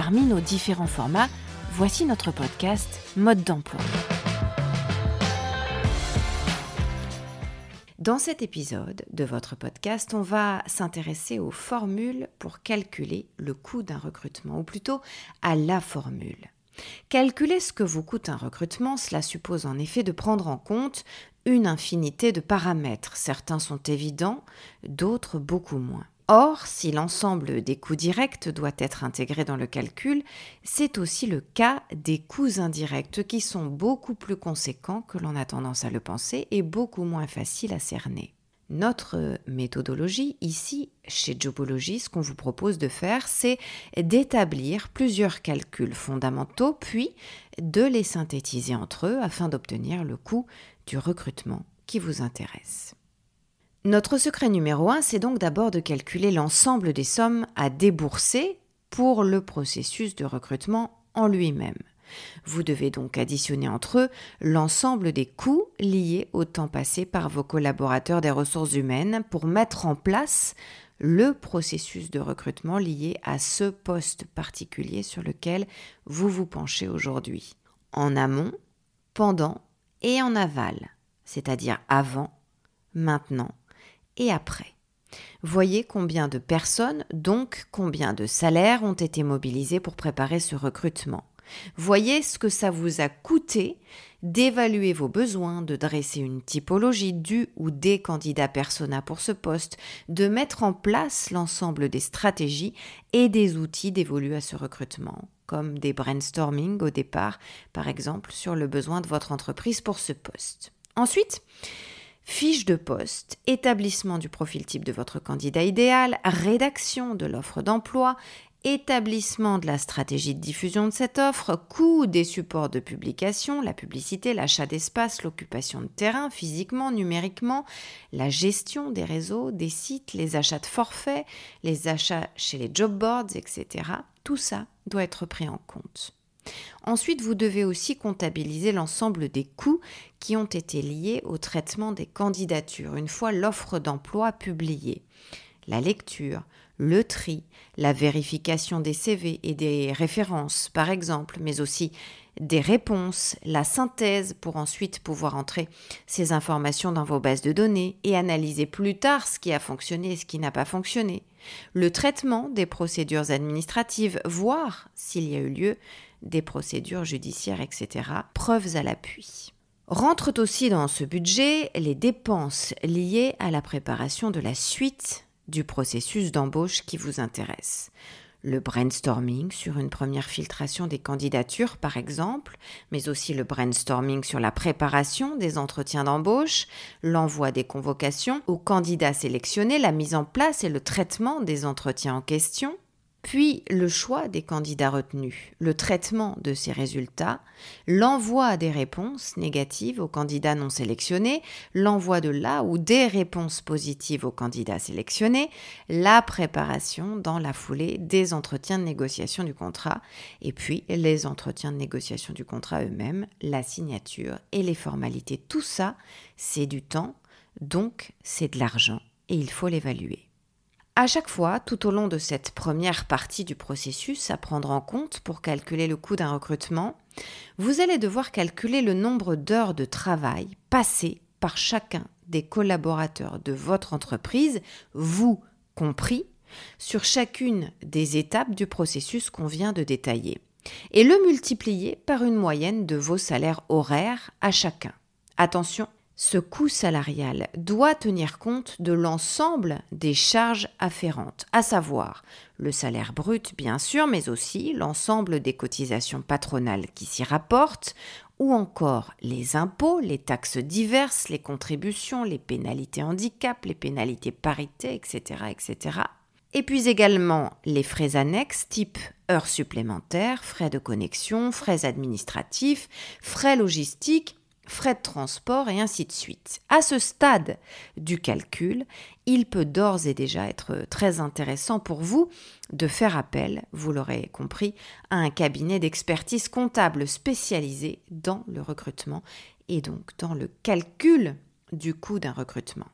Parmi nos différents formats, voici notre podcast Mode d'emploi. Dans cet épisode de votre podcast, on va s'intéresser aux formules pour calculer le coût d'un recrutement, ou plutôt à la formule. Calculer ce que vous coûte un recrutement, cela suppose en effet de prendre en compte une infinité de paramètres. Certains sont évidents, d'autres beaucoup moins. Or, si l'ensemble des coûts directs doit être intégré dans le calcul, c'est aussi le cas des coûts indirects qui sont beaucoup plus conséquents que l'on a tendance à le penser et beaucoup moins faciles à cerner. Notre méthodologie ici, chez Jobology, ce qu'on vous propose de faire, c'est d'établir plusieurs calculs fondamentaux, puis de les synthétiser entre eux afin d'obtenir le coût du recrutement qui vous intéresse. Notre secret numéro un, c'est donc d'abord de calculer l'ensemble des sommes à débourser pour le processus de recrutement en lui-même. Vous devez donc additionner entre eux l'ensemble des coûts liés au temps passé par vos collaborateurs des ressources humaines pour mettre en place le processus de recrutement lié à ce poste particulier sur lequel vous vous penchez aujourd'hui. En amont, pendant et en aval, c'est-à-dire avant, maintenant et après. Voyez combien de personnes, donc combien de salaires ont été mobilisés pour préparer ce recrutement. Voyez ce que ça vous a coûté d'évaluer vos besoins, de dresser une typologie du ou des candidats persona pour ce poste, de mettre en place l'ensemble des stratégies et des outils dévolus à ce recrutement, comme des brainstorming au départ, par exemple, sur le besoin de votre entreprise pour ce poste. Ensuite, fiche de poste, établissement du profil type de votre candidat idéal, rédaction de l'offre d'emploi, établissement de la stratégie de diffusion de cette offre, coût des supports de publication, la publicité, l'achat d'espace, l'occupation de terrain physiquement, numériquement, la gestion des réseaux, des sites, les achats de forfaits, les achats chez les job boards, etc. Tout ça doit être pris en compte. Ensuite, vous devez aussi comptabiliser l'ensemble des coûts qui ont été liés au traitement des candidatures une fois l'offre d'emploi publiée. La lecture, le tri, la vérification des CV et des références, par exemple, mais aussi des réponses, la synthèse pour ensuite pouvoir entrer ces informations dans vos bases de données et analyser plus tard ce qui a fonctionné et ce qui n'a pas fonctionné, le traitement des procédures administratives, voir s'il y a eu lieu des procédures judiciaires, etc. Preuves à l'appui. Rentrent aussi dans ce budget les dépenses liées à la préparation de la suite du processus d'embauche qui vous intéresse. Le brainstorming sur une première filtration des candidatures, par exemple, mais aussi le brainstorming sur la préparation des entretiens d'embauche, l'envoi des convocations aux candidats sélectionnés, la mise en place et le traitement des entretiens en question, puis le choix des candidats retenus, le traitement de ces résultats, l'envoi des réponses négatives aux candidats non sélectionnés, l'envoi de là ou des réponses positives aux candidats sélectionnés, la préparation dans la foulée des entretiens de négociation du contrat, et puis les entretiens de négociation du contrat eux-mêmes, la signature et les formalités. Tout ça, c'est du temps, donc c'est de l'argent, et il faut l'évaluer. À chaque fois, tout au long de cette première partie du processus à prendre en compte pour calculer le coût d'un recrutement, vous allez devoir calculer le nombre d'heures de travail passées par chacun des collaborateurs de votre entreprise, vous compris, sur chacune des étapes du processus qu'on vient de détailler, et le multiplier par une moyenne de vos salaires horaires à chacun. Attention, ce coût salarial doit tenir compte de l'ensemble des charges afférentes, à savoir le salaire brut bien sûr, mais aussi l'ensemble des cotisations patronales qui s'y rapportent, ou encore les impôts, les taxes diverses, les contributions, les pénalités handicap, les pénalités parité, etc., etc. Et puis également les frais annexes type heures supplémentaires, frais de connexion, frais administratifs, frais logistiques, frais de transport et ainsi de suite. À ce stade du calcul, il peut d'ores et déjà être très intéressant pour vous de faire appel, vous l'aurez compris, à un cabinet d'expertise comptable spécialisé dans le recrutement et donc dans le calcul du coût d'un recrutement.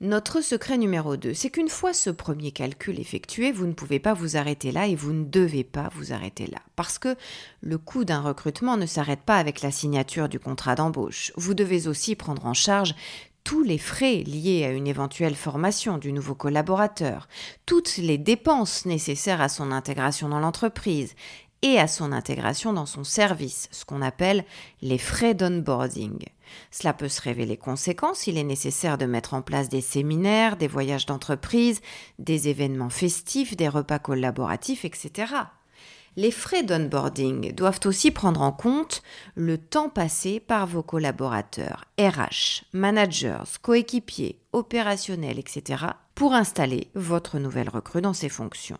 Notre secret numéro 2, c'est qu'une fois ce premier calcul effectué, vous ne pouvez pas vous arrêter là et vous ne devez pas vous arrêter là. Parce que le coût d'un recrutement ne s'arrête pas avec la signature du contrat d'embauche. Vous devez aussi prendre en charge tous les frais liés à une éventuelle formation du nouveau collaborateur, toutes les dépenses nécessaires à son intégration dans l'entreprise et à son intégration dans son service, ce qu'on appelle les frais d'onboarding. Cela peut se révéler conséquent s'il est nécessaire de mettre en place des séminaires, des voyages d'entreprise, des événements festifs, des repas collaboratifs, etc. Les frais d'onboarding doivent aussi prendre en compte le temps passé par vos collaborateurs, RH, managers, coéquipiers, opérationnels, etc., pour installer votre nouvelle recrue dans ses fonctions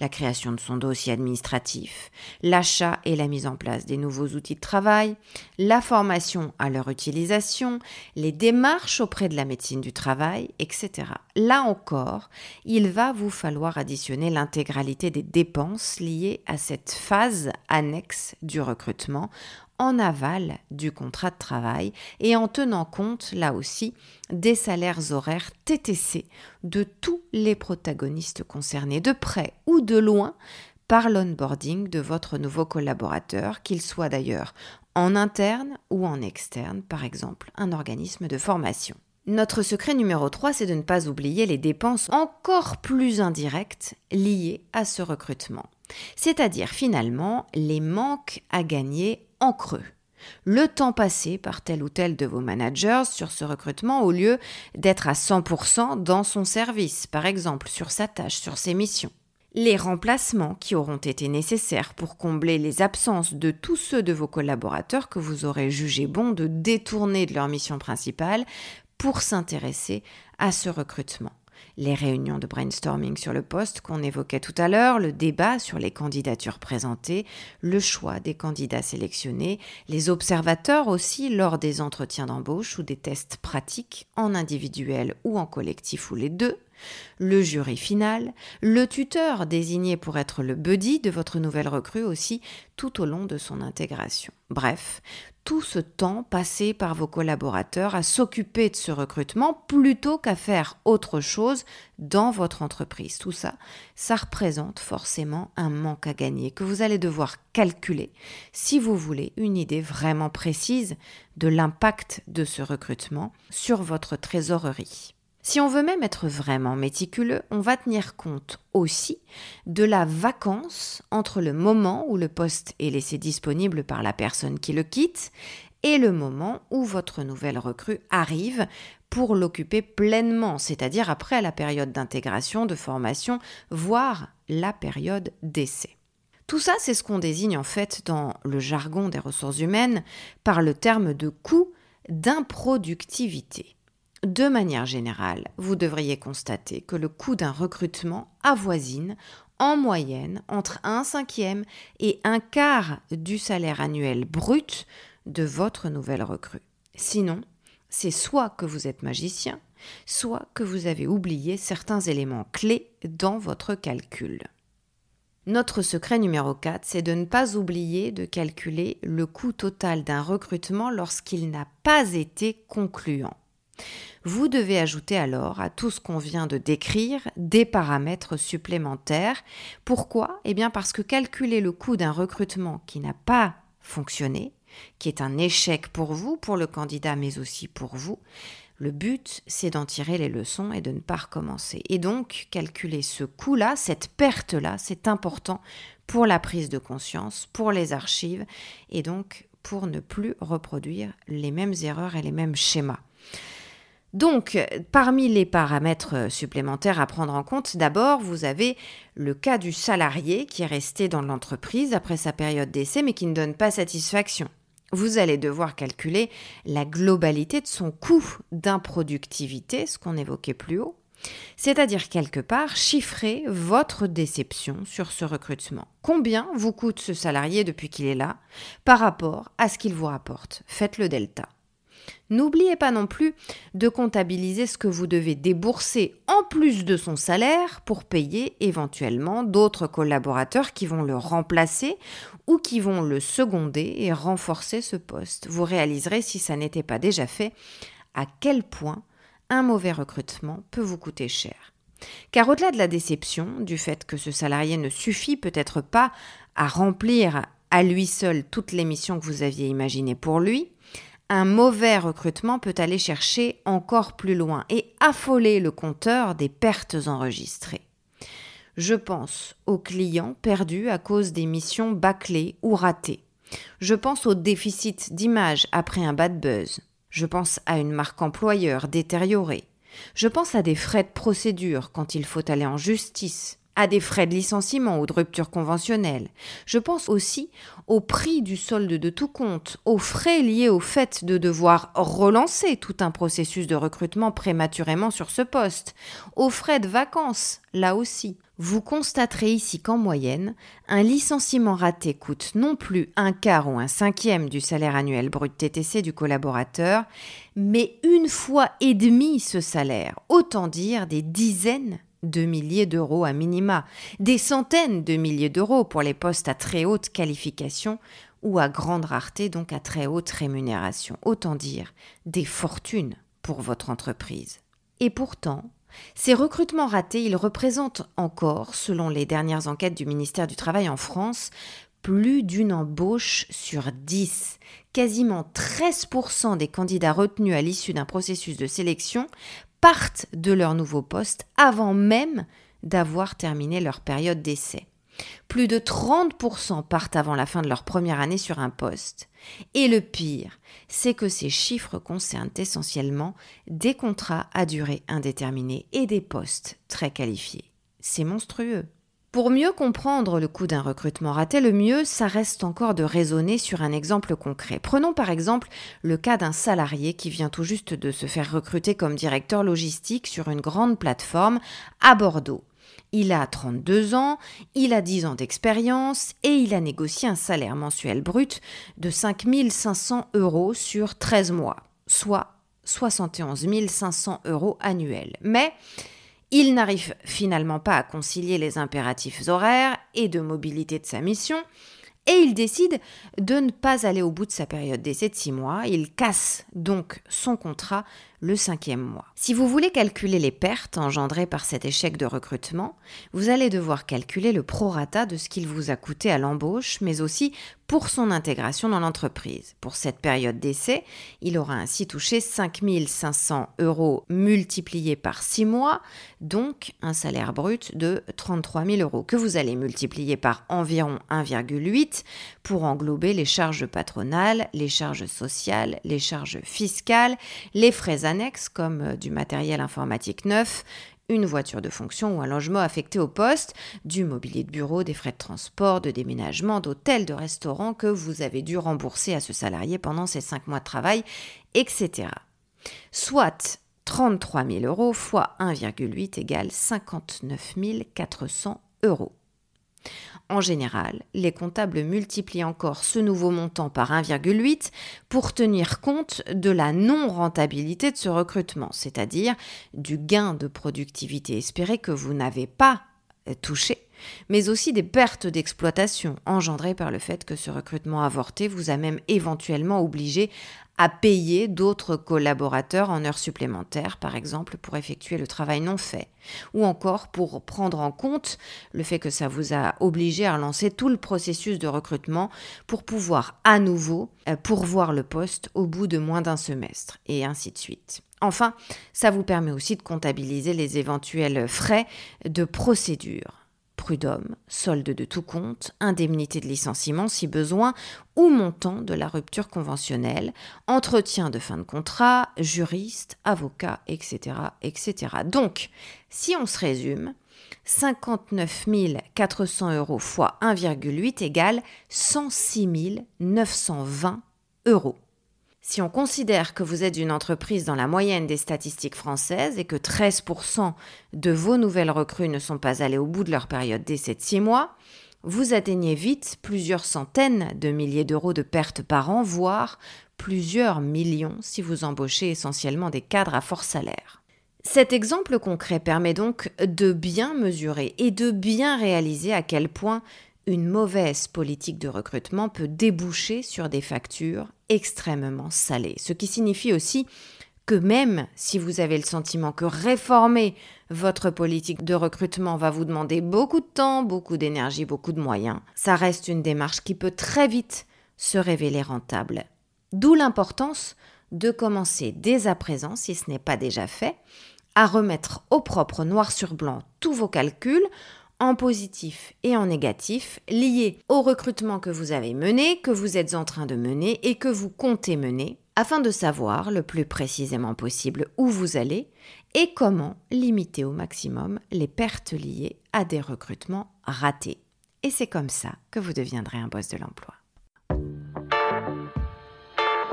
la création de son dossier administratif, l'achat et la mise en place des nouveaux outils de travail, la formation à leur utilisation, les démarches auprès de la médecine du travail, etc. Là encore, il va vous falloir additionner l'intégralité des dépenses liées à cette phase annexe du recrutement en aval du contrat de travail et en tenant compte, là aussi, des salaires horaires TTC de tous les protagonistes concernés, de près ou de loin, par l'onboarding de votre nouveau collaborateur, qu'il soit d'ailleurs en interne ou en externe, par exemple un organisme de formation. Notre secret numéro 3, c'est de ne pas oublier les dépenses encore plus indirectes liées à ce recrutement, c'est-à-dire finalement les manques à gagner en creux. Le temps passé par tel ou tel de vos managers sur ce recrutement au lieu d'être à 100% dans son service, par exemple sur sa tâche, sur ses missions. Les remplacements qui auront été nécessaires pour combler les absences de tous ceux de vos collaborateurs que vous aurez jugé bon de détourner de leur mission principale pour s'intéresser à ce recrutement les réunions de brainstorming sur le poste qu'on évoquait tout à l'heure, le débat sur les candidatures présentées, le choix des candidats sélectionnés, les observateurs aussi lors des entretiens d'embauche ou des tests pratiques en individuel ou en collectif ou les deux, le jury final, le tuteur désigné pour être le buddy de votre nouvelle recrue aussi tout au long de son intégration. Bref, tout ce temps passé par vos collaborateurs à s'occuper de ce recrutement plutôt qu'à faire autre chose dans votre entreprise. Tout ça, ça représente forcément un manque à gagner que vous allez devoir calculer si vous voulez une idée vraiment précise de l'impact de ce recrutement sur votre trésorerie. Si on veut même être vraiment méticuleux, on va tenir compte aussi de la vacance entre le moment où le poste est laissé disponible par la personne qui le quitte et le moment où votre nouvelle recrue arrive pour l'occuper pleinement, c'est-à-dire après la période d'intégration, de formation, voire la période d'essai. Tout ça, c'est ce qu'on désigne en fait dans le jargon des ressources humaines par le terme de coût d'improductivité. De manière générale, vous devriez constater que le coût d'un recrutement avoisine en moyenne entre un cinquième et un quart du salaire annuel brut de votre nouvelle recrue. Sinon, c'est soit que vous êtes magicien, soit que vous avez oublié certains éléments clés dans votre calcul. Notre secret numéro 4, c'est de ne pas oublier de calculer le coût total d'un recrutement lorsqu'il n'a pas été concluant. Vous devez ajouter alors à tout ce qu'on vient de décrire des paramètres supplémentaires. Pourquoi? Eh bien parce que calculer le coût d'un recrutement qui n'a pas fonctionné, qui est un échec pour vous, pour le candidat, mais aussi pour vous, le but, c'est d'en tirer les leçons et de ne pas recommencer. Et donc, calculer ce coût-là, cette perte-là, c'est important pour la prise de conscience, pour les archives, et donc pour ne plus reproduire les mêmes erreurs et les mêmes schémas. Donc, parmi les paramètres supplémentaires à prendre en compte, d'abord, vous avez le cas du salarié qui est resté dans l'entreprise après sa période d'essai mais qui ne donne pas satisfaction. Vous allez devoir calculer la globalité de son coût d'improductivité, ce qu'on évoquait plus haut, C'est-à-dire quelque part chiffrer votre déception sur ce recrutement. Combien vous coûte ce salarié depuis qu'il est là par rapport à ce qu'il vous rapporte? Faites le delta. N'oubliez pas non plus de comptabiliser ce que vous devez débourser en plus de son salaire pour payer éventuellement d'autres collaborateurs qui vont le remplacer ou qui vont le seconder et renforcer ce poste. Vous réaliserez, si ça n'était pas déjà fait, à quel point un mauvais recrutement peut vous coûter cher. Car au-delà de la déception, du fait que ce salarié ne suffit peut-être pas à remplir à lui seul toutes les missions que vous aviez imaginées pour lui, un mauvais recrutement peut aller chercher encore plus loin et affoler le compteur des pertes enregistrées. Je pense aux clients perdus à cause des missions bâclées ou ratées. Je pense au déficit d'image après un bad buzz. Je pense à une marque employeur détériorée. Je pense à des frais de procédure quand il faut aller en justice à des frais de licenciement ou de rupture conventionnelle. Je pense aussi au prix du solde de tout compte, aux frais liés au fait de devoir relancer tout un processus de recrutement prématurément sur ce poste, aux frais de vacances, là aussi. Vous constaterez ici qu'en moyenne, un licenciement raté coûte non plus un quart ou un cinquième du salaire annuel brut TTC du collaborateur, mais une fois et demi ce salaire, autant dire des dizaines de milliers d'euros à minima, des centaines de milliers d'euros pour les postes à très haute qualification ou à grande rareté, donc à très haute rémunération. Autant dire des fortunes pour votre entreprise. Et pourtant, ces recrutements ratés, ils représentent encore, selon les dernières enquêtes du ministère du Travail en France, plus d'une embauche sur dix. Quasiment 13% des candidats retenus à l'issue d'un processus de sélection partent de leur nouveau poste avant même d'avoir terminé leur période d'essai. Plus de 30% partent avant la fin de leur première année sur un poste. Et le pire, c'est que ces chiffres concernent essentiellement des contrats à durée indéterminée et des postes très qualifiés. C'est monstrueux. Pour mieux comprendre le coût d'un recrutement raté, le mieux, ça reste encore de raisonner sur un exemple concret. Prenons par exemple le cas d'un salarié qui vient tout juste de se faire recruter comme directeur logistique sur une grande plateforme à Bordeaux. Il a 32 ans, il a 10 ans d'expérience et il a négocié un salaire mensuel brut de 5500 euros sur 13 mois, soit 71 500 euros annuels. Mais il n'arrive finalement pas à concilier les impératifs horaires et de mobilité de sa mission, et il décide de ne pas aller au bout de sa période d'essai de six mois. Il casse donc son contrat le cinquième mois. Si vous voulez calculer les pertes engendrées par cet échec de recrutement, vous allez devoir calculer le prorata de ce qu'il vous a coûté à l'embauche, mais aussi pour son intégration dans l'entreprise. Pour cette période d'essai, il aura ainsi touché 5500 euros multipliés par 6 mois, donc un salaire brut de 33 000 euros, que vous allez multiplier par environ 1,8 pour englober les charges patronales, les charges sociales, les charges fiscales, les frais annexes comme euh, du matériel informatique neuf, une voiture de fonction ou un logement affecté au poste, du mobilier de bureau, des frais de transport, de déménagement, d'hôtel, de restaurant que vous avez dû rembourser à ce salarié pendant ces cinq mois de travail, etc. Soit 33 000 euros fois 1,8 égale 59 400 euros. En général, les comptables multiplient encore ce nouveau montant par 1,8 pour tenir compte de la non-rentabilité de ce recrutement, c'est-à-dire du gain de productivité espéré que vous n'avez pas euh, touché, mais aussi des pertes d'exploitation engendrées par le fait que ce recrutement avorté vous a même éventuellement obligé à payer d'autres collaborateurs en heures supplémentaires, par exemple, pour effectuer le travail non fait, ou encore pour prendre en compte le fait que ça vous a obligé à relancer tout le processus de recrutement pour pouvoir à nouveau euh, pourvoir le poste au bout de moins d'un semestre, et ainsi de suite. Enfin, ça vous permet aussi de comptabiliser les éventuels frais de procédure prud'homme, solde de tout compte, indemnité de licenciement si besoin, ou montant de la rupture conventionnelle, entretien de fin de contrat, juriste, avocat, etc. etc. Donc, si on se résume, 59 400 euros fois 1,8 égale 106 920 euros. Si on considère que vous êtes une entreprise dans la moyenne des statistiques françaises et que 13% de vos nouvelles recrues ne sont pas allées au bout de leur période d'essai de 6 mois, vous atteignez vite plusieurs centaines de milliers d'euros de pertes par an, voire plusieurs millions si vous embauchez essentiellement des cadres à fort salaire. Cet exemple concret permet donc de bien mesurer et de bien réaliser à quel point une mauvaise politique de recrutement peut déboucher sur des factures extrêmement salées. Ce qui signifie aussi que même si vous avez le sentiment que réformer votre politique de recrutement va vous demander beaucoup de temps, beaucoup d'énergie, beaucoup de moyens, ça reste une démarche qui peut très vite se révéler rentable. D'où l'importance de commencer dès à présent, si ce n'est pas déjà fait, à remettre au propre noir sur blanc tous vos calculs en positif et en négatif, liés au recrutement que vous avez mené, que vous êtes en train de mener et que vous comptez mener, afin de savoir le plus précisément possible où vous allez et comment limiter au maximum les pertes liées à des recrutements ratés. Et c'est comme ça que vous deviendrez un boss de l'emploi.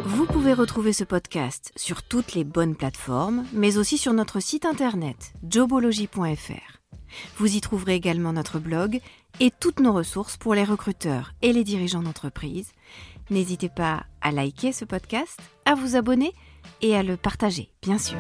Vous pouvez retrouver ce podcast sur toutes les bonnes plateformes, mais aussi sur notre site internet jobology.fr. Vous y trouverez également notre blog et toutes nos ressources pour les recruteurs et les dirigeants d'entreprise. N'hésitez pas à liker ce podcast, à vous abonner et à le partager, bien sûr.